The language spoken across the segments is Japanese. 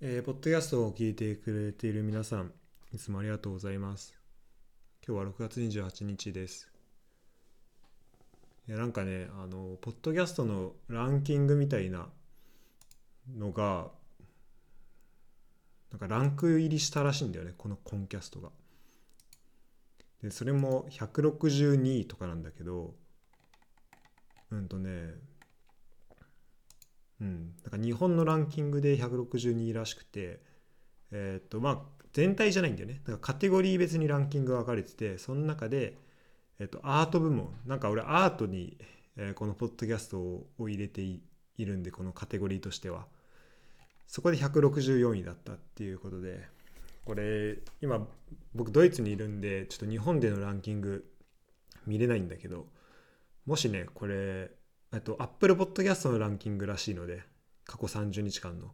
えー、ポッドキャストを聞いてくれている皆さん、いつもありがとうございます。今日は6月28日です。いやなんかね、あの、ポッドキャストのランキングみたいなのが、なんかランク入りしたらしいんだよね、このコンキャストが。で、それも162位とかなんだけど、うんとね、うん、なんか日本のランキングで162位らしくて、えー、っとまあ全体じゃないんだよね。なんかカテゴリー別にランキングが分かれてて、その中で、えー、っとアート部門、なんか俺アートに、えー、このポッドキャストを入れているんで、このカテゴリーとしては。そこで164位だったっていうことで、これ今僕ドイツにいるんで、ちょっと日本でのランキング見れないんだけど、もしね、これえっと、Apple Podcast のランキングらしいので、過去30日間の。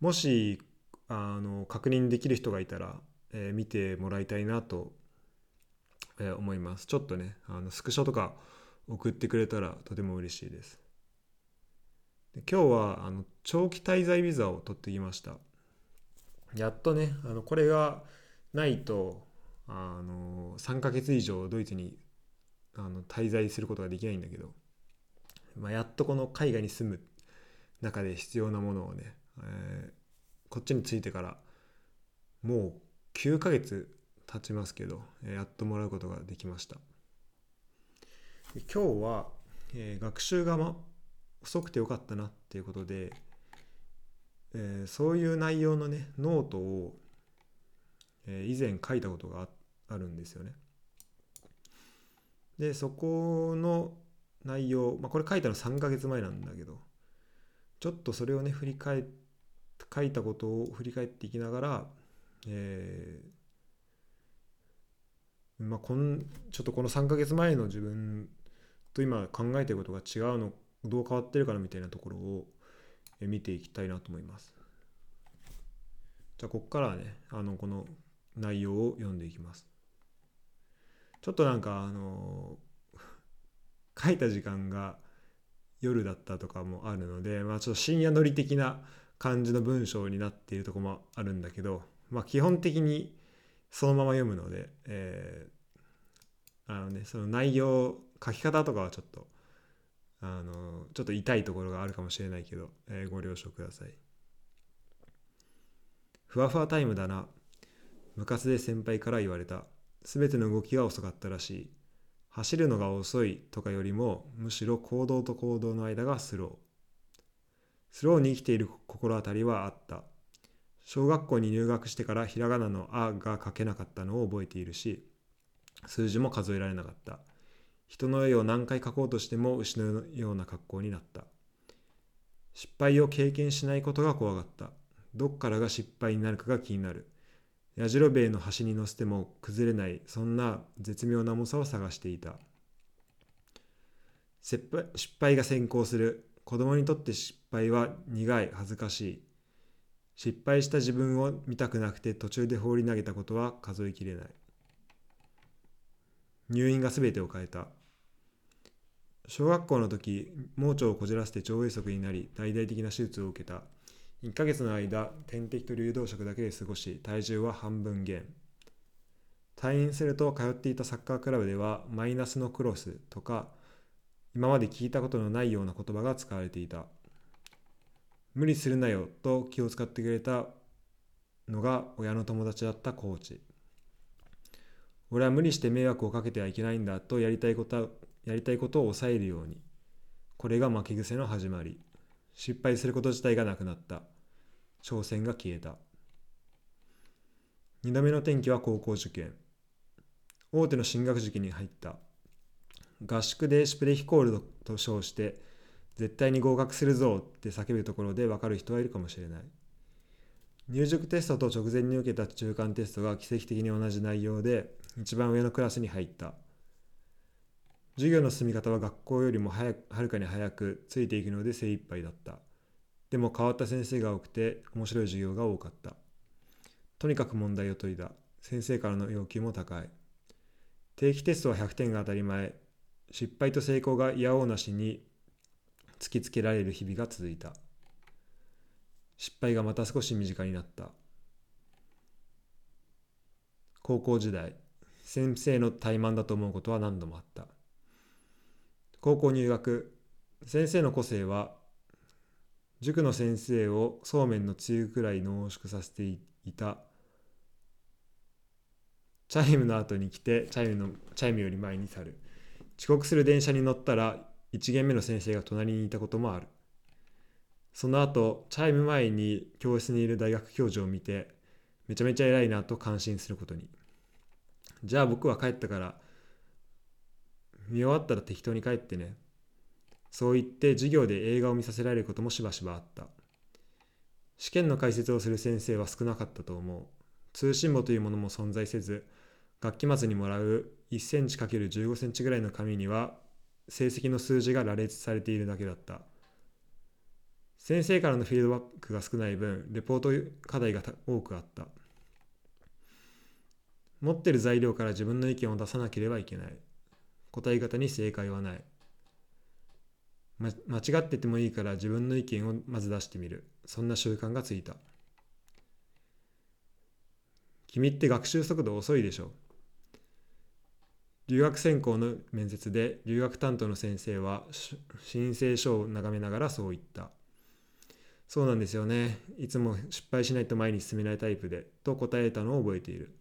もし、あの、確認できる人がいたら、えー、見てもらいたいなと、えー、思います。ちょっとね、あのスクショとか送ってくれたらとても嬉しいです。で今日はあの長期滞在ビザを取ってきました。やっとね、あのこれがないと、あの3ヶ月以上ドイツにあの滞在することができないんだけど、まあ、やっとこの海外に住む中で必要なものをね、えー、こっちに着いてからもう9ヶ月経ちますけど、えー、やっともらうことができました。今日は、えー、学習が、ま、遅くてよかったなっていうことで、えー、そういう内容のねノートを、えー、以前書いたことがあるんですよね。でそこの内容、まあ、これ書いたの3ヶ月前なんだけどちょっとそれをね振り返書いたことを振り返っていきながら、えー、まあ、こんちょっとこの3ヶ月前の自分と今考えてることが違うのどう変わってるかなみたいなところを見ていきたいなと思います。じゃあここからはねあのこの内容を読んでいきます。ちょっとなんかあの書いた時間が夜だったとかもあるので、まあ、ちょっと深夜乗り的な感じの文章になっているとこもあるんだけど、まあ、基本的にそのまま読むので、えー、あのね、その内容書き方とかはちょっとあのちょっと痛いところがあるかもしれないけど、えー、ご了承ください。ふわふわタイムだな。部活で先輩から言われた。全ての動きが遅かったらしい。走るのが遅いとかよりもむしろ行動と行動の間がスロー。スローに生きている心当たりはあった。小学校に入学してからひらがなの「あ」が書けなかったのを覚えているし数字も数えられなかった人の絵を何回描こうとしても牛のような格好になった失敗を経験しないことが怖かったどっからが失敗になるかが気になるやじろべえの端に乗せても崩れないそんな絶妙な重さを探していた。失敗が先行する。子供にとって失敗は苦い恥ずかしい。失敗した自分を見たくなくて途中で放り投げたことは数えきれない。入院が全てを変えた。小学校の時盲腸をこじらせて腸閉塞になり大々的な手術を受けた。1ヶ月の間、点滴と流動食だけで過ごし、体重は半分減。退院すると通っていたサッカークラブでは、マイナスのクロスとか、今まで聞いたことのないような言葉が使われていた。無理するなよと気を使ってくれたのが親の友達だったコーチ。俺は無理して迷惑をかけてはいけないんだとやりたいことやりたいことを抑えるように。これが負け癖の始まり。失敗すること自体がなくなった。挑戦が消えた。2度目の転機は高校受験。大手の進学時期に入った。合宿でシュプレヒコールと称して、絶対に合格するぞって叫ぶところで分かる人はいるかもしれない。入塾テストと直前に受けた中間テストが奇跡的に同じ内容で、一番上のクラスに入った。授業の進み方は学校よりもはるかに早くついていくので精一杯だった。でも変わった先生が多くて面白い授業が多かった。とにかく問題を解いた。先生からの要求も高い。定期テストは100点が当たり前。失敗と成功が嫌おうなしに突きつけられる日々が続いた。失敗がまた少し身近になった高校時代先生の怠慢だと思うことは何度もあった高校入学。先生の個性は塾の先生をそうめんのつゆくらい濃縮させていた。チャイムの後に来てチャイムのチャイムより前に去る。遅刻する電車に乗ったら1限目の先生が隣にいたこともある。その後チャイム前に教室にいる大学教授を見てめちゃめちゃ偉いなと感心することに。じゃあ僕は帰ったから見終わったら適当に帰ってね。そう言って授業で映画を見させられることもしばしばあった。試験の解説をする先生は少なかったと思う。通信簿というものも存在せず学期末にもらう1センチ ×15 センチぐらいの紙には成績の数字が羅列されているだけだった。先生からのフィードバックが少ない分レポート課題が多くあった。持ってる材料から自分の意見を出さなければいけない。答え方に正解はない、ま、間違っててもいいから自分の意見をまず出してみる。そんな習慣がついた。君って学習速度遅いでしょ。留学専攻の面接で留学担当の先生は申請書を眺めながらそう言った。そうなんですよね。いつも失敗しないと前に進めないタイプでと答えたのを覚えている。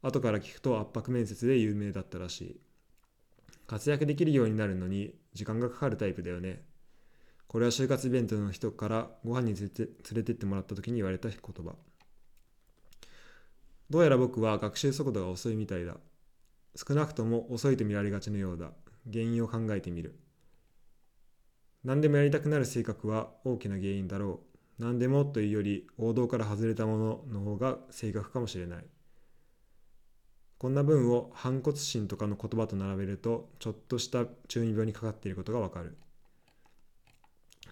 後から聞くと圧迫面接で有名だったらしい。活躍できるようになるのに時間がかかるタイプだよね。これは就活イベントの人からご飯に連れてってもらった時に言われた言葉。どうやら僕は学習速度が遅いみたいだ。少なくとも遅いと見られがちのようだ。原因を考えてみる。何でもやりたくなる性格は大きな原因だろう。何でもというより王道から外れたものの方が正確かもしれない。こんな文を反骨心とかの言葉と並べるとちょっとした中二病にかかっていることがわかる。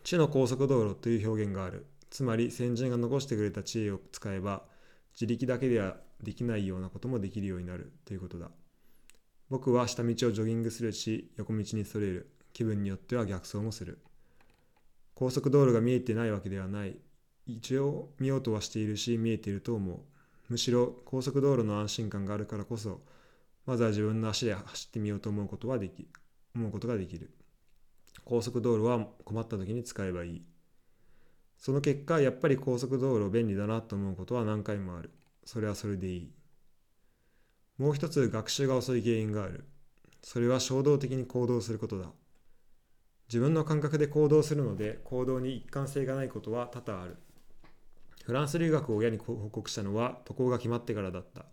地の高速道路という表現がある。つまり先人が残してくれた知恵を使えば自力だけではできないようなこともできるようになる。ということだ。僕は下道をジョギングするし横道にそれる。気分によっては逆走もする。高速道路が見えてないわけではない。一応見ようとはしているし見えていると思う。むしろ高速道路の安心感があるからこそまずは自分の足で走ってみようと思うことはでき思うことができる。高速道路は困った時に使えばいい。その結果やっぱり高速道路便利だなと思うことは何回もある。それはそれでいい。もう一つ学習が遅い原因がある。それは衝動的に行動することだ。自分の感覚で行動するので行動に一貫性がないことは多々ある。フランス留学を親に報告したのは渡航が決まってからだった。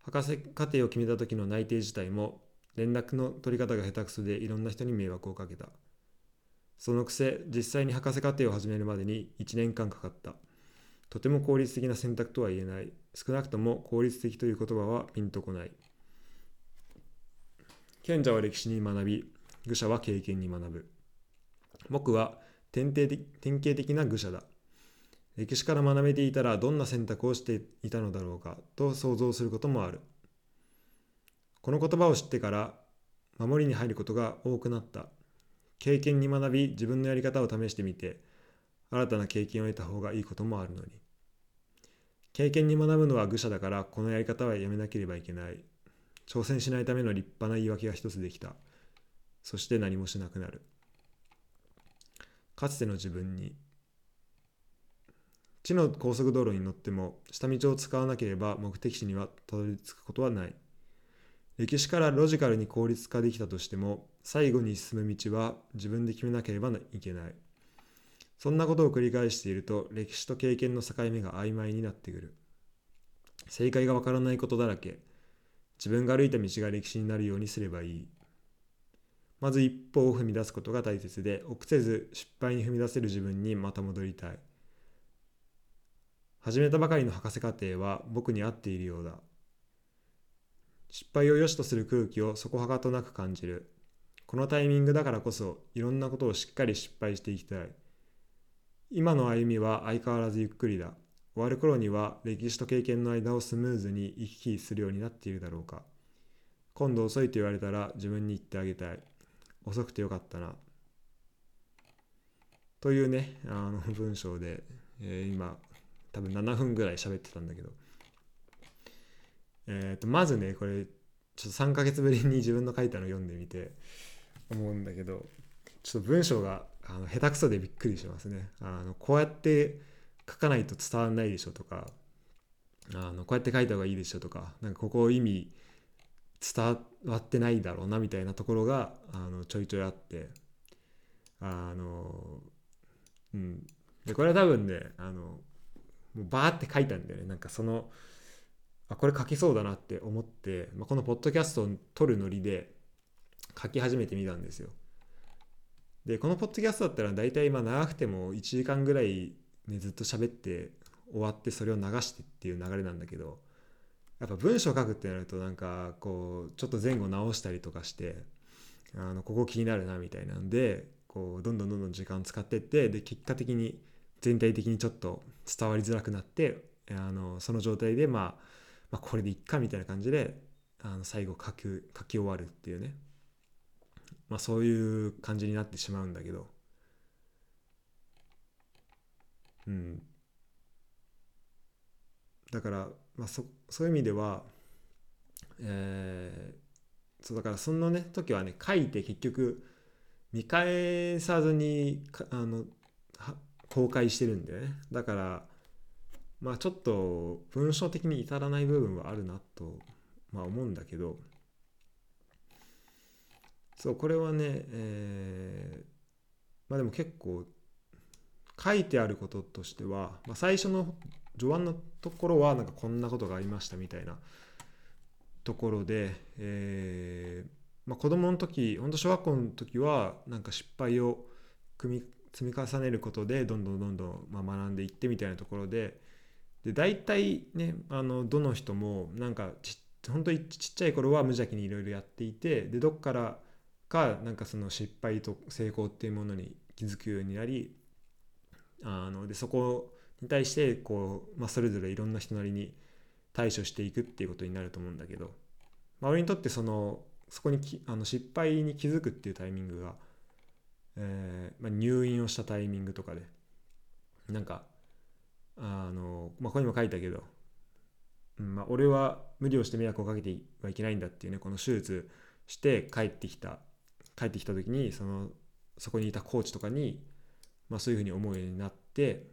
博士課程を決めた時の内定自体も連絡の取り方が下手くそでいろんな人に迷惑をかけた。そのくせ実際に博士課程を始めるまでに1年間かかった。とても効率的な選択とは言えない。少なくとも効率的という言葉はピンとこない。賢者は歴史に学び愚者は経験に学ぶ。僕は典型的典型的な愚者だ。歴史から学べていたらどんな選択をしていたのだろうかと想像することもある。この言葉を知ってから守りに入ることが多くなった。経験に学び自分のやり方を試してみて新たな経験を得た方がいいこともあるのに。経験に学ぶのは愚者だからこのやり方はやめなければいけない。挑戦しないための立派な言い訳が一つできた。そして何もしなくなる。かつての自分に地の高速道路に乗っても下道を使わなければ目的地にはたどり着くことはない。歴史からロジカルに効率化できたとしても最後に進む道は自分で決めなければいけない。そんなことを繰り返していると歴史と経験の境目が曖昧になってくる。正解がわからないことだらけ。自分が歩いた道が歴史になるようにすればいい。まず一歩を踏み出すことが大切で臆せず失敗に踏み出せる自分にまた戻りたい。始めたばかりの博士課程は僕に合っているようだ。失敗を良しとする空気をそこはかとなく感じる。このタイミングだからこそいろんなことをしっかり失敗していきたい。今の歩みは相変わらずゆっくりだ。終わる頃には歴史と経験の間をスムーズに行き来するようになっているだろうか。今度遅いと言われたら自分に言ってあげたい。遅くてよかったな。というね、あの文章で、えー、今多分7分ぐらい喋ってたんだけど、えー、とまずねこれちょっと3ヶ月ぶりに自分の書いたの読んでみて思うんだけどちょっと文章があの下手くそでびっくりしますね。あのこうやって書かないと伝わらないでしょとかあのこうやって書いた方がいいでしょとかなんかここ意味伝わってないだろうなみたいなところがあのちょいちょいあってあのうん。でこれは多分ねあのもうバーって書いたんだよね。なんかそのあこれ書きそうだなって思って、まあ、このポッドキャストを撮るノリで書き始めてみたんですよ。でこのポッドキャストだったら大体まあ長くても1時間ぐらい、ね、ずっと喋って終わってそれを流してっていう流れなんだけどやっぱ文章書くってなるとなんかこうちょっと前後直したりとかしてあのここ気になるなみたいなんでこうどんどんどんどん時間使ってってで結果的に全体的にちょっと伝わりづらくなってあのその状態で、まあ、まあこれでいっかみたいな感じであの最後書き書き終わるっていうね、まあ、そういう感じになってしまうんだけど。うん。だから、まあそ、そういう意味では、えー、そうだからそのね時はね書いて結局見返さずにあの公開してるんでね。だからまあちょっと文章的に至らない部分はあるなと、まあ、思うんだけど。そうこれはね、えー、まあでも結構書いてあることとしては、まあ、最初の序盤のところはなんかこんなことがありましたみたいなところで、えーまあ、子供の時本当小学校の時はなんか失敗を組み積み重ねることでどんどんどんどんまあ学んでいってみたいなところでで大体ねあのどの人もなんかち本当にちっちゃい頃は無邪気にいろいろやっていてでどっからかなんかその失敗と成功っていうものに気づくようになりあのでそこに対してこう、まあ、それぞれいろんな人なりに対処していくっていうことになると思うんだけど、まあ、俺にとってそのそこにきあの失敗に気づくっていうタイミングが、えーまあ、入院をしたタイミングとかでなんかあの、まあ、ここにも書いたけど、うんまあ、俺は無理をして迷惑をかけてはいけないんだっていうねこの手術して帰ってきた帰ってきた時にそのそこにいたコーチとかに、まあ、そういうふうに思うようになって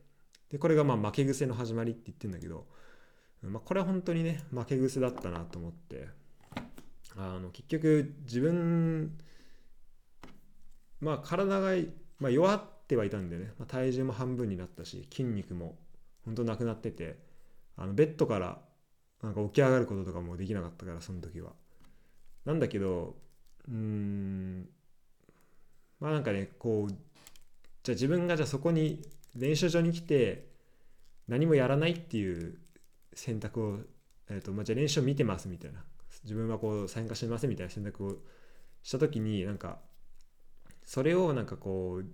でこれがまあ負け癖の始まりって言ってるんだけど、まあ、これは本当にね負け癖だったなと思ってあの結局自分まあ体が、まあ、弱ってはいたんでね、まあ、体重も半分になったし筋肉も本当なくなっててあのベッドからなんか起き上がることとかもできなかったからその時は。なんだけどうんまあなんかねこうじゃあ自分がじゃあそこに練習場に来て何もやらないっていう選択を、えーとまあ、じゃあ練習を見てますみたいな。自分はこう参加してませんみたいな選択をした時になんかそれをなんかこう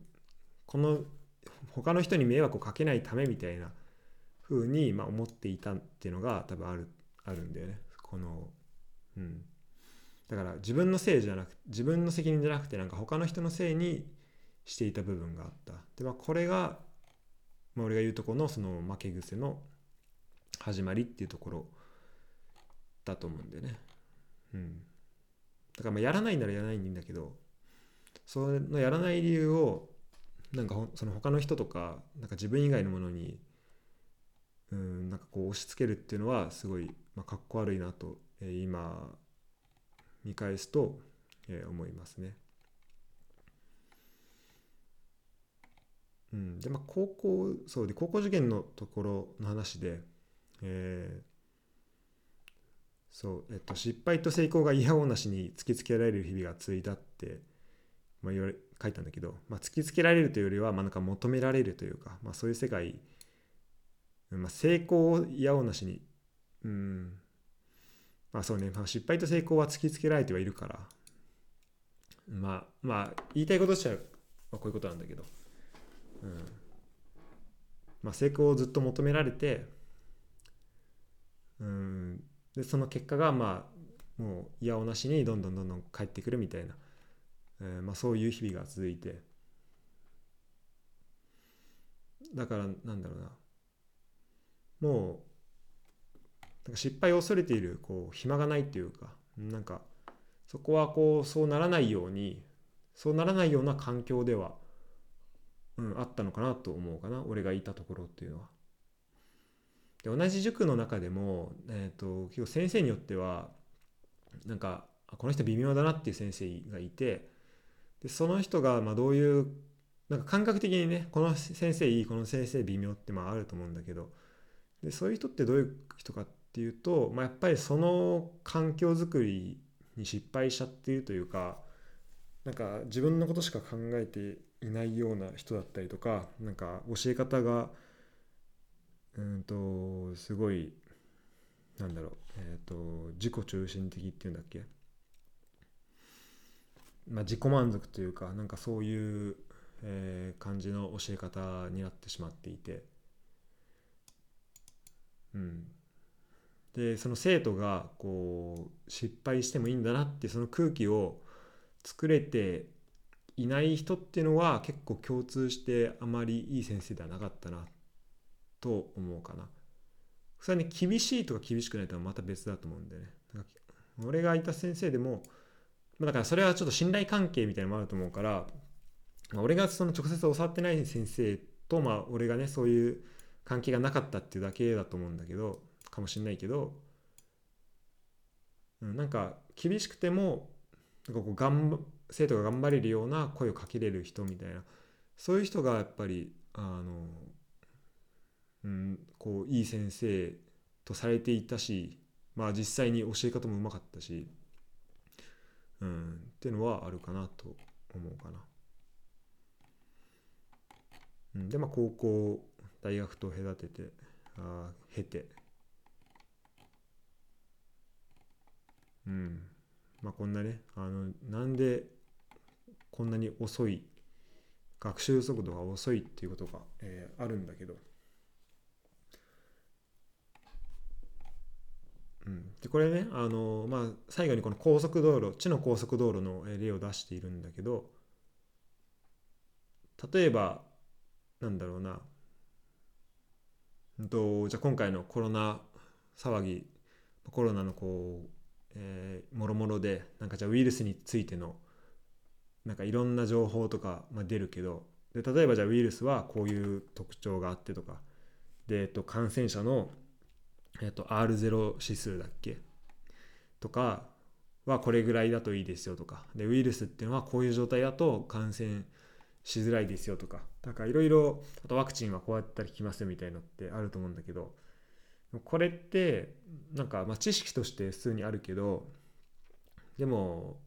この他の人に迷惑をかけないためみたいな風にまあ思っていたっていうのが多分あるあるんだよねこのうんだから自分のせいじゃなく自分の責任じゃなくてなんか他の人のせいにしていた部分があったでまあこれがまあ、俺が言うとこのその負け癖の始まりっていうところだと思うんだよね。うん。だからまあやらないならやらないんだけどそのやらない理由をなんかその他の人とかなんか自分以外のものにうんなんかこう押し付けるっていうのはすごい、まあ、かっこ悪いなと、えー、今見返すと、えー、思いますね。うん、でまあ高校そうで高校受験のところの話で、えー、そうえっと失敗と成功が嫌おなしに突きつけられる日々が続いたって、まあ、言われ書いたんだけど、まあ、突きつけられるというよりは、まあ、なんか求められるというか、まあ、そういう世界、まあ、成功を嫌おなしにうんまあそうね、まあ、失敗と成功は突きつけられてはいるからまあまあ言いたいこととしては、こういうことなんだけどうんまあ、成功をずっと求められてうんでその結果がまあもう嫌おなしにどんどんどんどん返ってくるみたいな、えーまあ、そういう日々が続いて。だからなんだろうな。もうなんか失敗を恐れているこう暇がないっていうか。なんかそこはこうそうならないようにそうならないような環境では、うん、あったのかなと思うかな。俺がいたところっていうのは。で同じ塾の中でも、えーと、結構先生によってはなんかこの人微妙だなっていう先生がいてでその人がまどういうなんか感覚的にねこの先生いいこの先生微妙ってまああると思うんだけどでそういう人ってどういう人かっていうと、まあ、やっぱりその環境づくりに失敗しちゃっているというかなんか自分のことしか考えていないような人だったりとかなんか教え方がうんとすごいなんだろうえっ、ー、と自己中心的っていうんだっけ？まあ自己満足というかなんかそういう、えー、感じの教え方になってしまっていてうんでその生徒がこう失敗してもいいんだなってその空気を作れていない人っていうのは結構共通してあまりいい先生ではなかったなと思うかな。それはね厳しいとか厳しくないとはまた別だと思うんでね。俺がいた先生でもだからそれはちょっと信頼関係みたいなのもあると思うから、まあ、俺がその直接教わってない先生とまあ俺がねそういう関係がなかったっていうだけだと思うんだけどかもしんないけど、うん、なんか厳しくてもなんかこう頑生徒が頑張れるような声をかけれる人みたいなそういう人がやっぱりあのうん、こういい先生とされていたしまあ実際に教え方もうまかったし、うん、っていうのはあるかなと思うかな。うん、でまあ高校大学と隔ててあ経て。うん。まあこんなねあのなんでこんなに遅い学習速度が遅いっていうことが、えー、あるんだけど。うん、でこれねあの、まあ、最後にこの高速道路地の高速道路の例を出しているんだけど例えばなんだろうな、うんと、じゃあ今回のコロナ騒ぎコロナのこう、えー、もろもろでなんかじゃあウイルスについてのなんかいろんな情報とか、まあ、出るけどで例えばじゃあウイルスはこういう特徴があってとかで、えっと、感染者のえっと、R0 指数だっけ？とかはこれぐらいだといいですよとか。でウイルスっていうのはこういう状態だと感染しづらいですよとか。だかいろいろあとワクチンはこうやったら効きますみたいのってあると思うんだけどこれってなんかまあ知識として普通にあるけどでも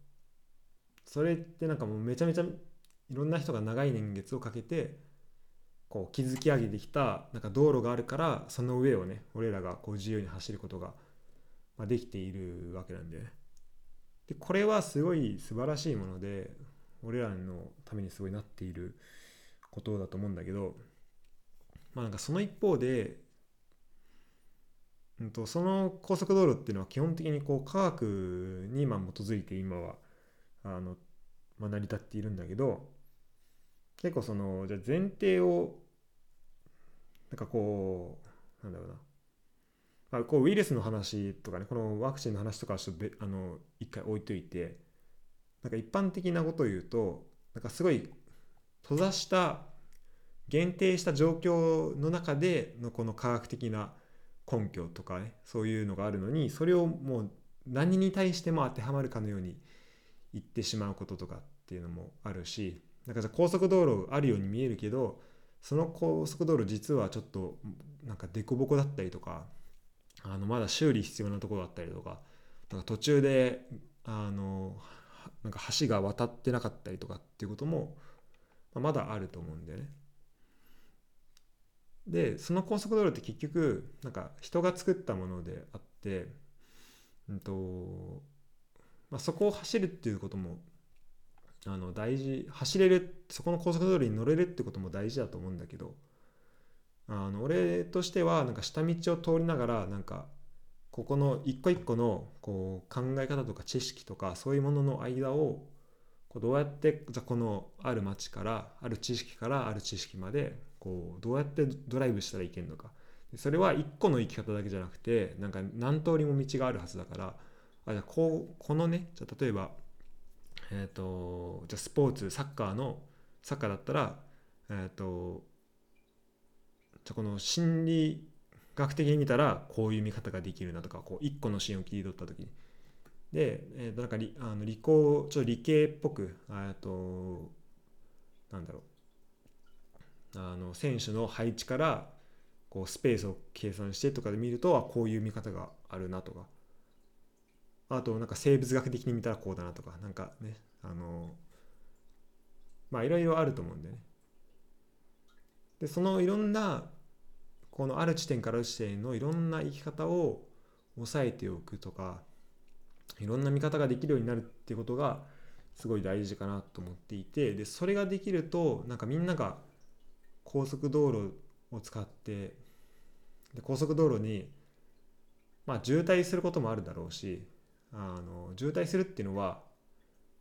それってなんかもうめちゃめちゃいろんな人が長い年月をかけてこう築き上げてきたなんか道路があるからその上をね俺らがこう自由に走ることができているわけなんででこれはすごい素晴らしいもので俺らのためにすごいなっていることだと思うんだけどまあなんかその一方で、うんと、その高速道路っていうのは基本的にこう科学にま基づいて今はあの、まあ、成り立っているんだけど結構そのじゃ前提をなんかこうなんだろうな。あ、こうウイルスの話とかねこのワクチンの話とかはちょっとあの一回置いといてなんか一般的なことを言うとなんかすごい閉ざした限定した状況の中でのこの科学的な根拠とかねそういうのがあるのにそれをもう何に対しても当てはまるかのように言ってしまうこととかっていうのもあるしなんかじゃ高速道路あるように見えるけどその高速道路実はちょっとなんか凸凹だったりとかあのまだ修理必要なところだったりとかなんか途中であのなんか橋が渡ってなかったりとかっていうこともまだあると思うんだよね。でその高速道路って結局なんか人が作ったものであって、うんとまあ、そこを走るっていうこともあの大事走れるそこの高速道路に乗れるってことも大事だと思うんだけどあの俺としてはなんか下道を通りながらなんかここの一個一個のこう考え方とか知識とかそういうものの間をこうどうやってじゃこのある町からある知識からある知識までこうどうやってドライブしたらいけるのか。それは一個の生き方だけじゃなくてなんか何通りも道があるはずだからあじゃあこうこのねじゃ例えばえっ、ー、とじゃスポーツサッカーのサッカーだったらえっ、ー、とじゃこの心理学的に見たらこういう見方ができるなとかこう一個のシーンを切り取った時に。で、えー、となんか理あの理工ちょっと理系っぽくえっとなんだろう。あの選手の配置からこうスペースを計算してとかで見るとこういう見方があるなとか。あとなんか生物学的に見たらこうだなとかなんかねあのまあいろいろあると思うんだよね。でそのいろんなこのある地点からある地点のいろんな生き方を抑えておくとかいろんな見方ができるようになるっていうことがすごい大事かなと思っていてでそれができるとなんかみんなが高速道路を使ってで高速道路にまあ渋滞することもあるだろうしあの渋滞するっていうのは、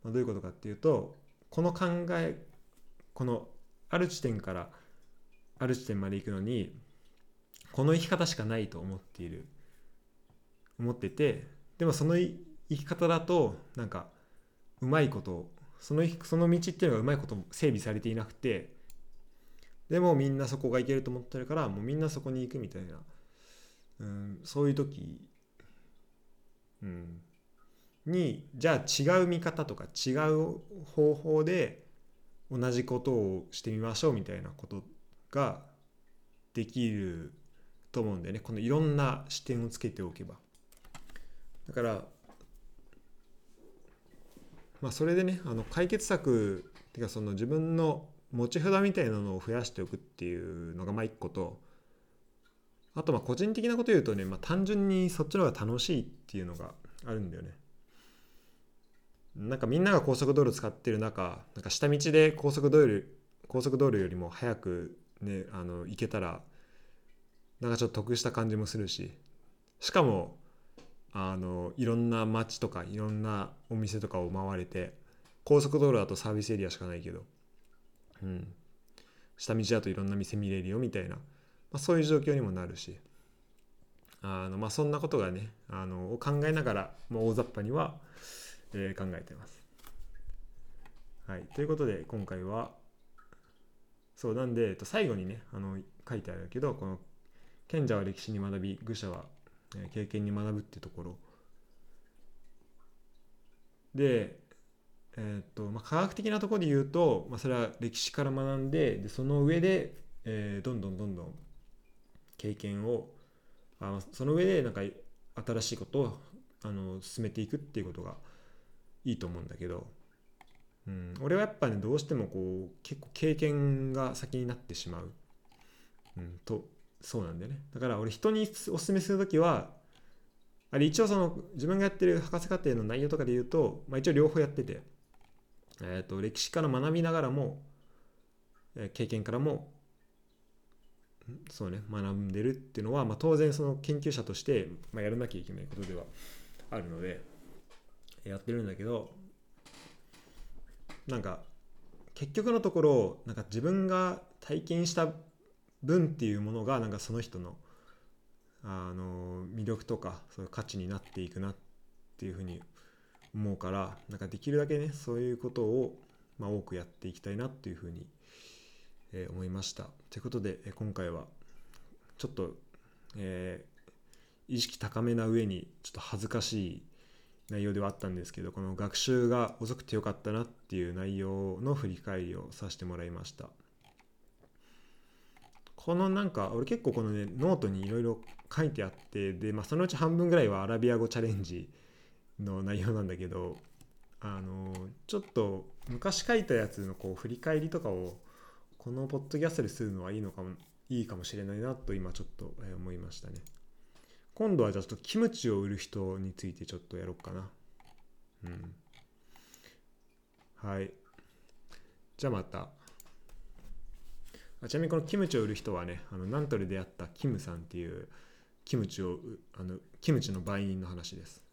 まあ、どういうことかっていうとこの考えこのある地点からある地点まで行くのにこの生き方しかないと思っている。思っててでもその生き方だとなんかうまいことそのその道っていうのがうまいこと整備されていなくてでもみんなそこが行けると思ってるからもうみんなそこに行くみたいな、うん、そういう時、うん、にじゃあ違う見方とか違う方法で同じことをしてみましょうみたいなことができると思うんだよね。このいろんな視点をつけておけば。だからまあそれでねあの解決策っていうかその自分の持ち札みたいなのを増やしておくっていうのがまあ一個とあとまあ個人的なこと言うとね、まあ、単純にそっちの方が楽しいっていうのがあるんだよね。なんかみんなが高速道路使ってる中なんか下道で高速道路高速道路よりも早くねあの行けたらなんかちょっと得した感じもするししかもあのいろんな街とかいろんなお店とかを回れて高速道路だとサービスエリアしかないけど、うん、下道だといろんな店見れるよみたいな、まあ、そういう状況にもなるしあの、まあ、そんなことがねあのを考えながら、まあ、大雑把には、えー、考えてます。はい、ということで今回はそうなんで、えっと、最後にねあの書いてあるけどこの賢者は歴史に学び愚者は経験に学ぶっていうところで、えーとまあ、科学的なところで言うと、まあ、それは歴史から学んででその上で、えー、どんどんどんどん経験をあその上でなんか新しいことをあの進めていくっていうことがいいと思うんだけど、うん、俺はやっぱねどうしてもこう結構経験が先になってしまう、うん、とそうなんだよね。だから俺人におすすめする時はあれ一応その自分がやってる博士課程の内容とかで言うと、まあ、一応両方やってて、えー、と歴史から学びながらも、え経験からもそうね学んでるっていうのは、まあ、当然その研究者として、まあ、やらなきゃいけないことではあるのでやってるんだけどなんか結局のところなんか自分が体験した分っていうものがなんかその人のあの魅力とかそういう価値になっていくなっていうふうに思うからなんかできるだけねそういうことを、まあ、多くやっていきたいなっていうふうに、え、思いました。ということで、え今回はちょっと、えー、意識高めな上にちょっと恥ずかしい内容ではあったんですけどこの学習が遅くてよかったなっていう内容の振り返りをさせてもらいました。このなんか俺結構このねノートにいろいろ書いてあってで、まあ、そのうち半分ぐらいはアラビア語チャレンジの内容なんだけどあのちょっと昔書いたやつのこう振り返りとかをこのポッドキャストでするのはいいのかもいいかもしれないなと今ちょっと思いましたね今度はじゃちょっとキムチを売る人についてちょっとやろうかな。うん。はい。じゃあまた。あちなみにこのキムチを売る人はねあのナントルで会ったキムさんっていうキムチをあのキムチの売人の話です。